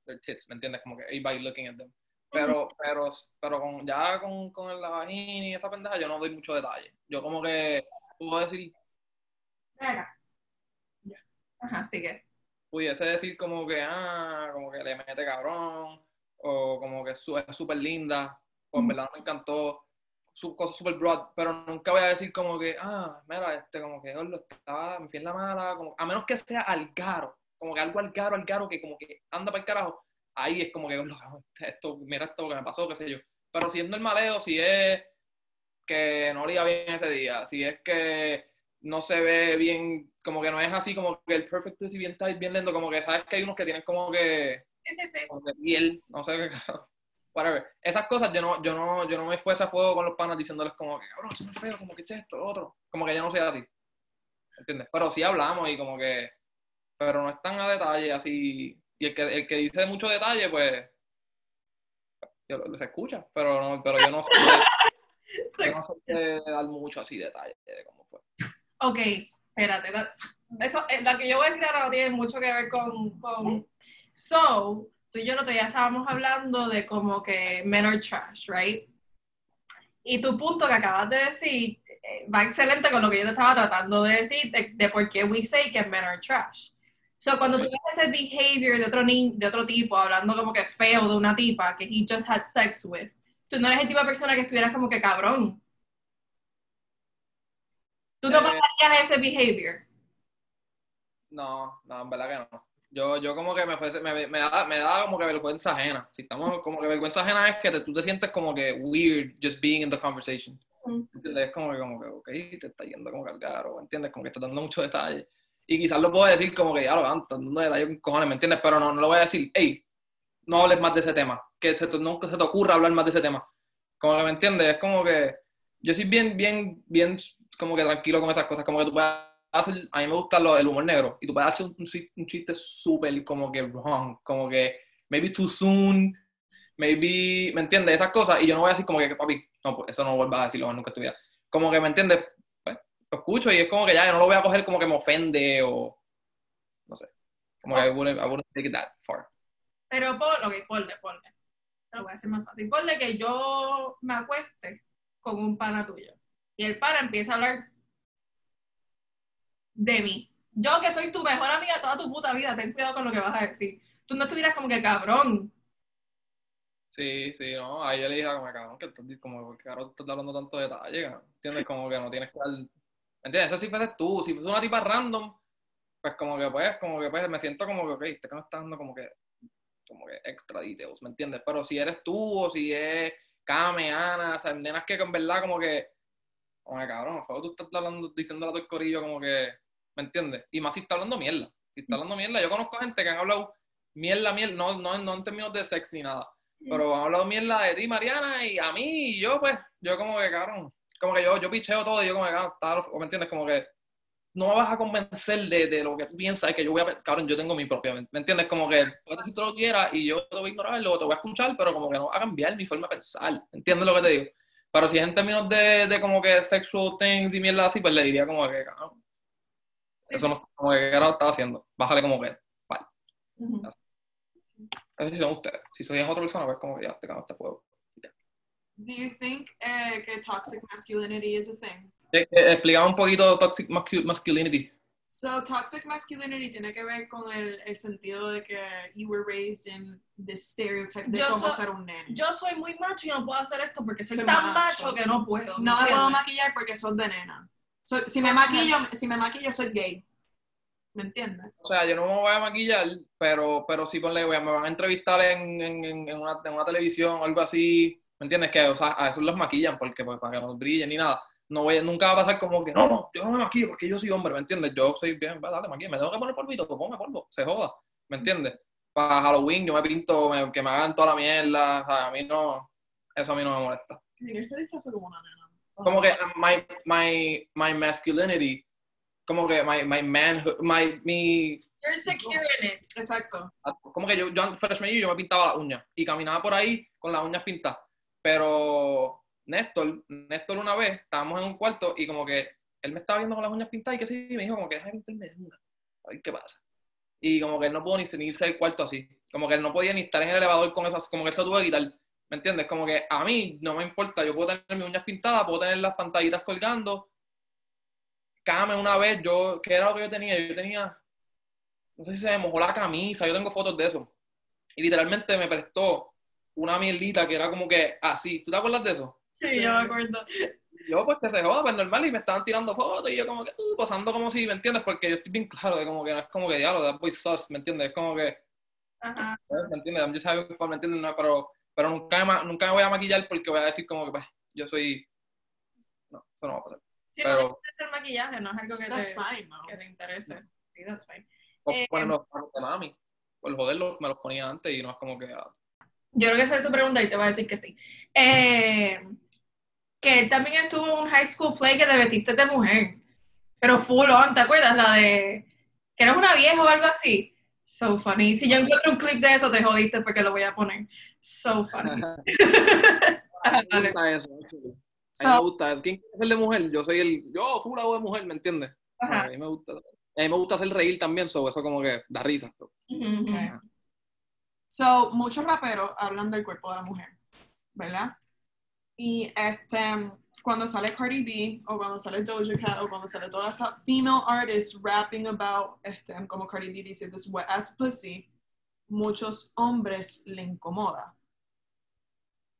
they're tits, ¿me entiendes? Como que everybody looking at them. Pero, pero, pero con, ya con, con la vagina y esa pendeja, yo no doy mucho detalle. Yo como que puedo decir, Ajá, sigue. pudiese decir como que, ah, como que le mete cabrón, o como que es súper linda, o en verdad me encantó, su cosa súper broad, pero nunca voy a decir como que, ah, mira, este, como que lo está, me en la mala, como, a menos que sea algaro, como que algo algaro, algaro, que como que anda para el carajo, ahí es como que, "Gordo, esto, mira esto que me pasó, qué sé yo. Pero si es normaleo, si es que no iba bien ese día, si es que no se ve bien, como que no es así como que el perfect pussy bien tight, bien lento, como que sabes que hay unos que tienen como que, Sí, sí, sí. como que piel, no sé qué, whatever. Esas cosas yo no, yo no, yo no me fuese a fuego con los panas diciéndoles como que, cabrón, eso no es feo, como que che, esto, lo otro. Como que yo no soy así. ¿entiendes? Pero sí hablamos y como que, pero no es tan a detalle así, y el que, el que dice mucho detalle, pues, yo, se escucha, pero, no, pero yo no sé, yo no sé de dar mucho así detalle de fue. Ok, espérate. eso, eh, lo que yo voy a decir ahora no tiene mucho que ver con, con... So, tú y yo el otro día estábamos hablando de como que men are trash, right? Y tu punto que acabas de decir eh, va excelente con lo que yo te estaba tratando de decir, de, de por qué we say que men are trash. So, cuando tú ves ese behavior de otro, ni de otro tipo, hablando como que feo de una tipa que he just had sex with, tú no eres el tipo de persona que estuvieras como que cabrón. Tú no Eh, ese behavior. No, no, en verdad que no. Yo, yo como que me, me, me da, me da como que vergüenza ajena. Si estamos como que vergüenza ajena es que te- tú te sientes como que weird just being in the conversation. Mm. ¿Entiendes? Es como que, como que, ok, te está yendo como cargar o ¿entiendes? Como que estás dando muchos detalles. Y quizás lo puedo decir como que ya lo van, dando detalles con cojones, ¿me entiendes? Pero no, no lo voy a decir, hey, no hables más de ese tema. Que se te, nunca se te ocurra hablar más de ese tema. Como que, ¿me entiendes? Es como que yo soy bien, bien, bien, como que tranquilo con esas cosas. Como que tú puedes hacer, a mí me gusta lo- el humor negro. Y tú puedes hacer un, un chis- un chiste súper como que wrong. Como que maybe too soon, maybe, ¿me entiendes? Esas cosas. Y yo no voy a decir como que, papi, no, pues eso no vuelvas a decirlo nunca en. Como que, ¿me entiendes? Pues, lo escucho y es como que ya, yo no lo voy a coger como que me ofende o, no sé. Como que I wouldn't, I wouldn't take it that far. Pero pon, ok, ponle, ponle. Te lo voy a hacer más fácil. Ponle que yo me acueste con un pana tuyo. Y el pana empieza a hablar de mí. Yo que soy tu mejor amiga toda tu puta vida, ten cuidado con lo que vas a decir. Tú no estuvieras como que cabrón. Sí, sí, no. Ahí yo le dije, como, cabrón, que como, porque ahora estás hablando tanto detalle, cabrón? ¿entiendes? Como que no tienes que dar, ¿me entiendes? Eso si fueses tú, si fuese una tipa random, pues como que pues, como que pues me siento como que, ok, este que me está dando como que, como que extra details, ¿me entiendes? Pero si eres tú o si es Kame, Ana, o sea, nenas que en verdad como que, que cabrón, favor, tú estás hablando, diciéndole a todo el corillo como que, ¿me entiendes? Y más si está hablando mierda. Si está hablando mierda, yo conozco gente que han hablado mierda, mierda, no, no, no en términos de sex ni nada, pero han hablado mierda de ti, Mariana, y a mí, y yo, pues, yo como que, cabrón, como que yo, yo picheo todo, y yo como que, cabrón, o me entiendes, como que no me vas a convencer de, de lo que tú piensas, es que yo voy a, cabrón, yo tengo mi propia, ¿me entiendes? Como que, todo lo quieras, y yo te voy a ignorar, luego te voy a escuchar, pero como que no va a cambiar mi forma de pensar, ¿entiendes lo que te digo? Pero si es en términos de, de como que sexual things y mierda así, pues le diría como que, cabrón, Sí, eso no, como que, ¿qué carajo estaba haciendo? Bájale como que, Ujú. eso sí son ustedes, si soy otra persona, pues como que ya, te este fuego. Do you think eh, que toxic masculinity is a thing? Eh, eh, Explicaba un poquito toxic mascu- masculinity. So, toxic masculinity tiene que ver con el, el sentido de que you were raised in this stereotype de Yo cómo so- ser un nene. Yo soy muy macho y no puedo hacer esto porque soy Soy tan macho. macho que no puedo. no me puedo maquillar porque sos de nena. Soy- si, me Pues, maquillo, si me maquillo, soy gay. ¿Me entiendes? O sea, yo no me voy a maquillar, pero, pero sí ponle, me van a entrevistar en, en, en- en una, en una televisión o algo así, ¿me entiendes? Que, o sea, a esos los maquillan porque, pues, para que no brillen ni nada. No voy, nunca va a pasar como que, no, no, yo no me maquillo porque yo soy hombre, ¿me entiendes? Yo soy bien, va, dale, maquilla, me tengo que poner polvito, pues ponme polvo, se joda, ¿me entiendes? Para Halloween yo me pinto, me- que me hagan toda la mierda, o sea, a mí no, eso a mí no me molesta. Miguel se disfrazó como una nena. Como que uh, my, my, my masculinity, como que my, my manhood, my, mi, You're secure in it. Exacto. como que yo, yo freshman year, yo me pintaba las uñas y caminaba por ahí con las uñas pintadas. Pero Néstor, Néstor una vez, estábamos en un cuarto y como que él me estaba viendo con las uñas pintadas y que sí, y me dijo como que déjame pintarme una, a ver qué pasa. Y como que él no pudo ni, ni irse del cuarto así. Como que él no podía ni estar en el elevador con esas, como que él se tuvo que quitar. ¿Me entiendes? Como que a mí no me importa, yo puedo tener mis uñas pintadas, puedo tener las pantallitas colgando. Came una vez, yo, ¿qué era lo que yo tenía? Yo tenía, no sé si se me mojó la camisa, yo tengo fotos de eso. Y literalmente me prestó una mierdita que era como que así. ¿Tú te acuerdas de eso? Sí, yo me acuerdo. Yo, pues que se joda, pues normal, y me estaban tirando fotos y yo como que, uh, posando como si, ¿me entiendes? Porque yo estoy bien claro de como que no es como que diablo, that boy sus, ¿me entiendes? Es como que, Ajá. ¿me entiendes? I'm just having fun, ¿me entiendes? No, pero pero nunca, me, nunca me voy a maquillar porque voy a decir como que, pues, yo soy... No, eso no va a pasar. Sí, no Pero, necesitas el maquillaje, no es algo que That's te, fine, ¿no? que te interese. Sí, that's fine. o eh, poner los de mami. Por joderlo, me los ponía antes y no es como que... ah, Yo creo que esa es tu pregunta y te voy a decir que sí. Eh, que él también estuvo en un high school play que te vestiste de mujer. Pero full on, ¿te acuerdas? La de que eres una vieja o algo así. So funny. Si yo encuentro un clip de eso, te jodiste porque lo voy a poner. So funny. Me gusta eso. actually. A mí So- me gusta. ¿Quién quiere ser de mujer? Yo soy el. Yo, hago de mujer, ¿me entiendes? Ajá. A mí me gusta. A mí me gusta hacer reír también, so, eso como que da risa. Okay. So, muchos raperos hablan del cuerpo de la mujer, ¿verdad? Y este, cuando sale Cardi B, o cuando sale Doja Cat, o cuando sale toda esta female artist rapping about, este, como Cardi B dice, this wet ass pussy, muchos hombres le incomoda.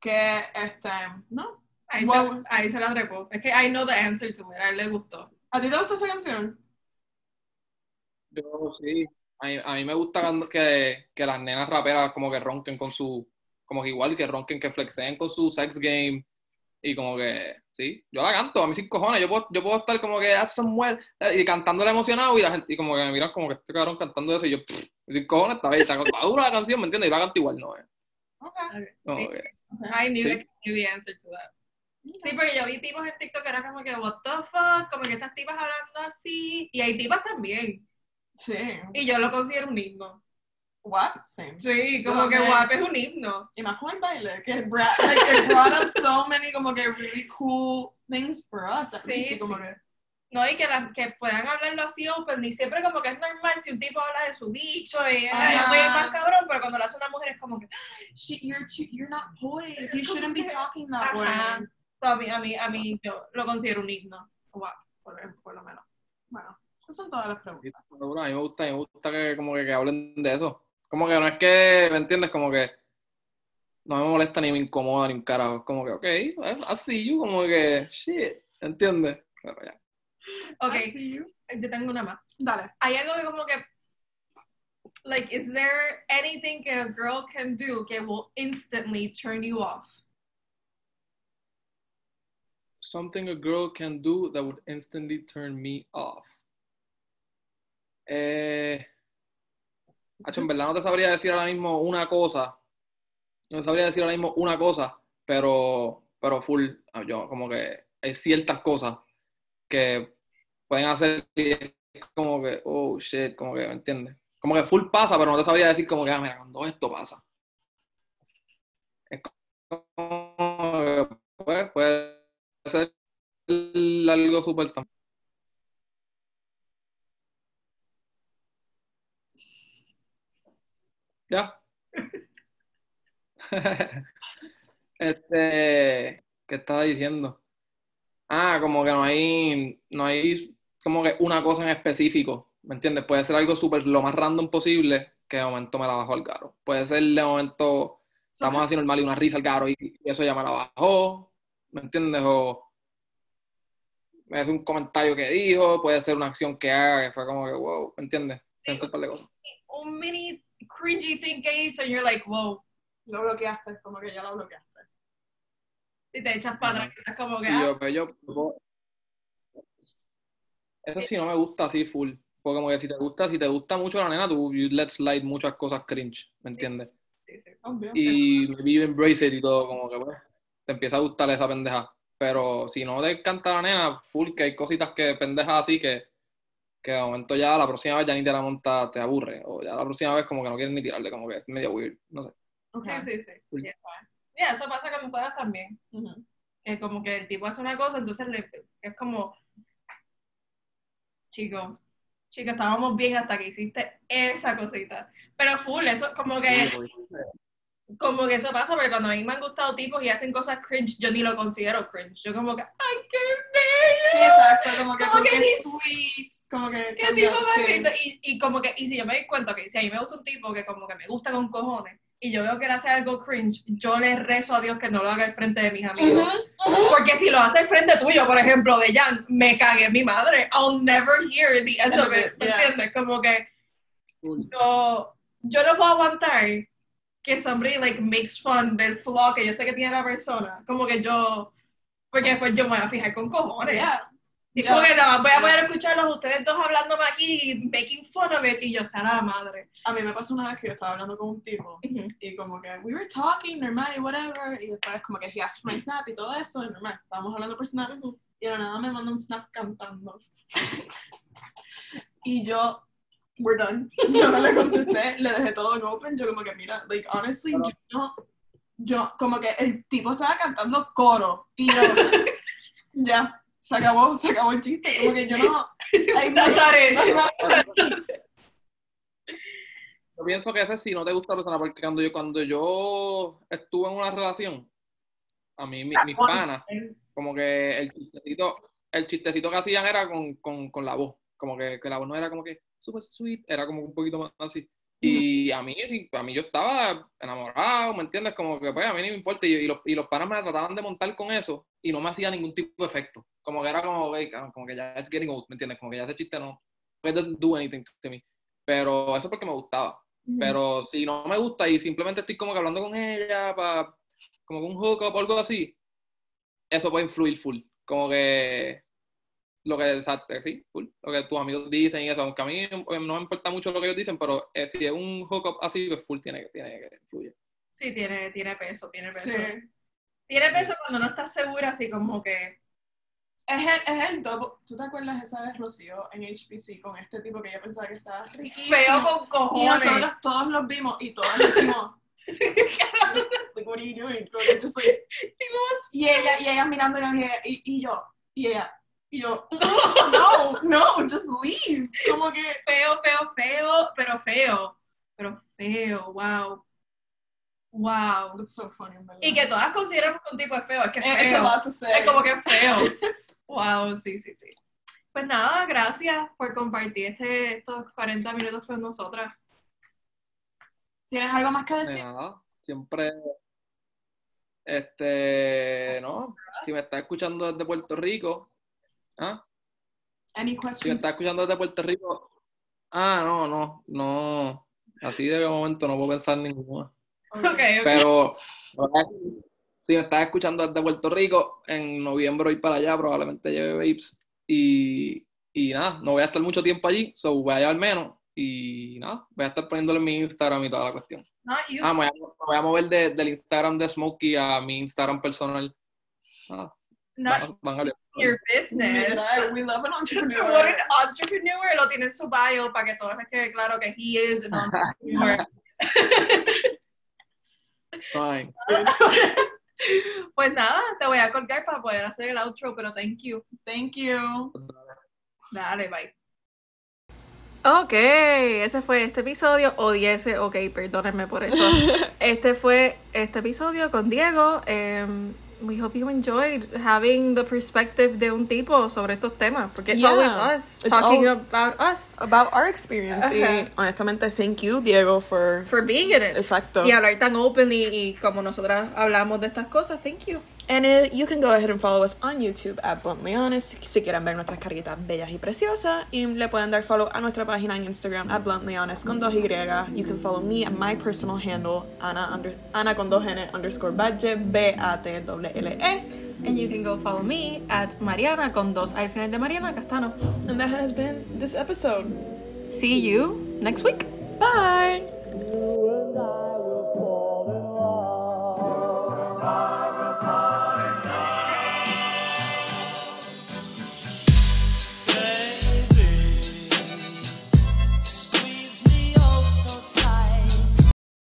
Que, este, no. Ahí, Wow. se, ahí se la trepó. Es que I know the answer to it. A él le gustó. ¿A ti te gusta esa canción? Yo sí. A mí, a mí me gusta cuando- que, que las nenas raperas como que ronquen con su. Como que igual que ronquen, que flexeen con su sex game. Y como que, sí, yo la canto, a mí sin cojones. Yo puedo, yo puedo estar como que hace mujer y cantándola emocionado y la gente, y como que me miran como que este cabrón cantando eso y yo, pff, sin cojones, está, bien, está, está dura la canción, ¿me entiendes? Y la canto igual, ¿no? eh. Okay. Que- I knew, Sí. I knew the answer to that. Sí, porque yo vi tipos en TikTok que era como que, what the fuck, como que estas tipas hablando así, y hay tipas también, Sí. y yo lo considero un himno. What? Same. Sí, como que me- WAP es un himno. Y más con el baile, que it brought, like, it brought up so many como que really cool things for us. at Sí, least, como sí. que, No, y que, las que puedan hablarlo así open, y siempre como que es normal si un tipo habla de su bicho, y yo soy el más cabrón, pero cuando lo hace una mujer es como que, "She- you're, too, you're not poised. You shouldn't be talking that Ajá. way. so, a mí, a mí, a mí, yo lo considero un himno. WAP, por, por lo menos. Bueno, esas son todas las preguntas. A mí me gusta, a mí me gusta que como que, que hablen de eso. Como que no es que, ¿me entiendes? Como que no me molesta ni me incomoda ni un carajo. Como que, ok, así, yo como que, shit, ¿entiendes? Pero ya. Ok, I see you. yo tengo una más. Dale. hay algo que como que like is there anything que a girl can do que will instantly turn you off Something a girl can do that would instantly turn me off. Eh, Hacho, en verdad no te sabría decir ahora mismo una cosa. No te sabría decir ahora mismo una cosa, pero, pero full. Yo, como que hay ciertas cosas que pueden hacer como que, oh shit, como que, ¿me entiendes? Como que full pasa, pero no te sabría decir como que, ah, mira, cuando esto pasa. Es como que, pues, puede ser algo súper tam- Ya. Este, ¿qué estaba diciendo? Ah, como que no hay, no hay como que una cosa en específico, ¿me entiendes? Puede ser algo súper lo más random posible que de momento me la bajo al caro. Puede ser de momento, estamos así normal y una risa al caro y, y eso ya me la bajó, ¿me entiendes? O me hace un comentario que dijo, puede ser una acción que haga que fue como que, wow, ¿me entiendes? Sí. Un un mini cringy thing que hizo and you're like wow Lo bloqueaste, como que ya lo bloqueaste. y te echas para atrás es como que Y ah, yo, pues yo, yo- eso sí no me gusta así full. Porque como que si te gusta, si te gusta mucho la nena, tú you let slide muchas cosas cringe, ¿me entiendes? sí, sí. Obvio. Y maybe you embrace it y todo, como que pues, te empieza a gustar esa pendeja. Pero si no te encanta la nena, full, que hay cositas que pendejas así que, que de momento ya la próxima vez ya ni te la monta, te aburre. O ya la próxima vez como que no quieres ni tirarle, como que es medio weird, no sé. Okay. sí, sí, sí. Cool. Yeah, Yeah, eso pasa con nosotras también. Que como que el tipo hace una cosa, entonces le, es como, chico, chico, estábamos bien hasta que hiciste esa cosita. Pero full, eso como que, como que eso pasa, porque cuando a mí me han gustado tipos y hacen cosas cringe, yo ni lo considero cringe. Yo como que, ¡ay, qué Sí, bello! exacto, como que Como porque que es sweet, como que ¿Qué tipo más sí. lindo? Y, y como que, y si yo me doy cuenta que si a mí me gusta un tipo que como que me gusta con cojones, y yo veo que él hace algo cringe, yo le rezo a Dios que no lo haga al frente de mis amigos. Porque si lo hace al frente tuyo, por ejemplo, de Jan, me cagué mi madre. I'll never hear the end of it. ¿Me Yeah. entiendes? Como que yo, yo no puedo aguantar que somebody like makes fun del flaw que yo sé que tiene la persona. Como que yo, porque después yo me voy a fijar con cojones. Yeah. Y como que nada más voy a poder escucharlos ustedes dos hablándome aquí, making fun of it, y yo, sea la madre. A mí me pasó una vez que yo estaba hablando con un tipo y como que we were talking normal y whatever y después como que he asked for my snap y todo eso y normal, estábamos hablando por snap Y de nada me manda un snap cantando. y yo, we're done. Yo no le contesté, le dejé todo en open. Yo como que, mira, like, honestly, yo no, yo, como que el tipo estaba cantando coro. Y yo, ya, se acabó, se acabó el chiste. Como que yo no, ay, no, no, Yo pienso que ese sí no te gusta la persona, porque cuando yo, cuando yo estuve en una relación, a mí, mi- mis panas, como que el chistecito, el chistecito que hacían era con, con, con la voz. Como que, que la voz no era como que super sweet, era como un poquito más así. Y a mí, a mí yo estaba enamorado, ¿me entiendes? Como que pues a mí ni me importa. Y, y los, y los panas me trataban de montar con eso y no me hacía ningún tipo de efecto. Como que era como, "Wey, como que ya es getting old, ¿me entiendes? Como que ya ese chiste no, it doesn't do anything to me. Pero eso porque me gustaba. Pero si no me gusta y simplemente estoy como que hablando con ella para como que un hookup o algo así, eso puede influir full. Como que lo que exacto, sí, full, lo que tus amigos dicen y eso, aunque a mí eh, no me importa mucho lo que ellos dicen, pero eh, si es un hookup así, pues full tiene que, tiene que influir. Sí, tiene, tiene peso, tiene peso. Sí. Tiene peso cuando no estás segura, así como que. Es el, es el double. ¿Tú te acuerdas esa vez, Rocío, en HPC con este tipo que yo pensaba que estaba riquísimo? Feo con Y cojones. nosotros todos los vimos y todos decimos, y ella, y ella mirándonos y, y, y yo, y ella, y yo, no, no, just leave. Como que, Feo, feo, feo, pero feo. Pero feo, wow. Wow. it's so funny. Y que todas consideran que un tipo es feo, es que es It's a feo. lot to say. Es como que es feo. Wow, sí, sí, sí. Pues nada, gracias por compartir este, estos 40 minutos con nosotras. ¿Tienes algo más que De decir? nada, siempre, este, no, si me estás escuchando desde Puerto Rico, ¿ah? Any Si me estás escuchando desde Puerto Rico, ah, no, no, no, así de momento no puedo pensar ninguna. Ok, ok. Pero si me estás escuchando desde Puerto Rico, en noviembre voy para allá, probablemente lleve Babes. Y, y nada, no voy a estar mucho tiempo allí, so voy a llevar menos. Y nada, voy a estar poniéndole en mi Instagram y toda la cuestión. No. Ah, me voy a, me voy a mover de- del Instagram de Smokey a mi Instagram personal. Ah, not van, your business. We love an What entrepreneur. an entrepreneur lo tiene en su bio para que todos les quede claro que he is an entrepreneur. Fine. pues nada, te voy a colgar para poder hacer el outro, pero thank you. Thank you. Dale, bye. Ok, ese fue este episodio. Odié ese, ok, perdónenme por eso. Este fue este episodio con Diego. Um, we hope you enjoyed having the perspective de un tipo sobre estos temas, porque it's Yeah. always us It's talking all- about us About our experience. Y honestamente, thank you, Diego, for. for being in it. Exacto. Y hablar tan openly y como nosotras hablamos de estas cosas, thank you. And it, you can go ahead and follow us on YouTube at Bluntly Honest. Si quieren ver nuestras caritas bellas y preciosas. Y le pueden dar follow a nuestra página en Instagram at Bluntly Honest con dos Y. You can follow me at my personal handle, Ana, under, Ana con dos N underscore badge, B-A-T-L-L-E. And you can go follow me at Mariana con dos al final de Mariana Castano. And that has been this episode. See you next week. Bye.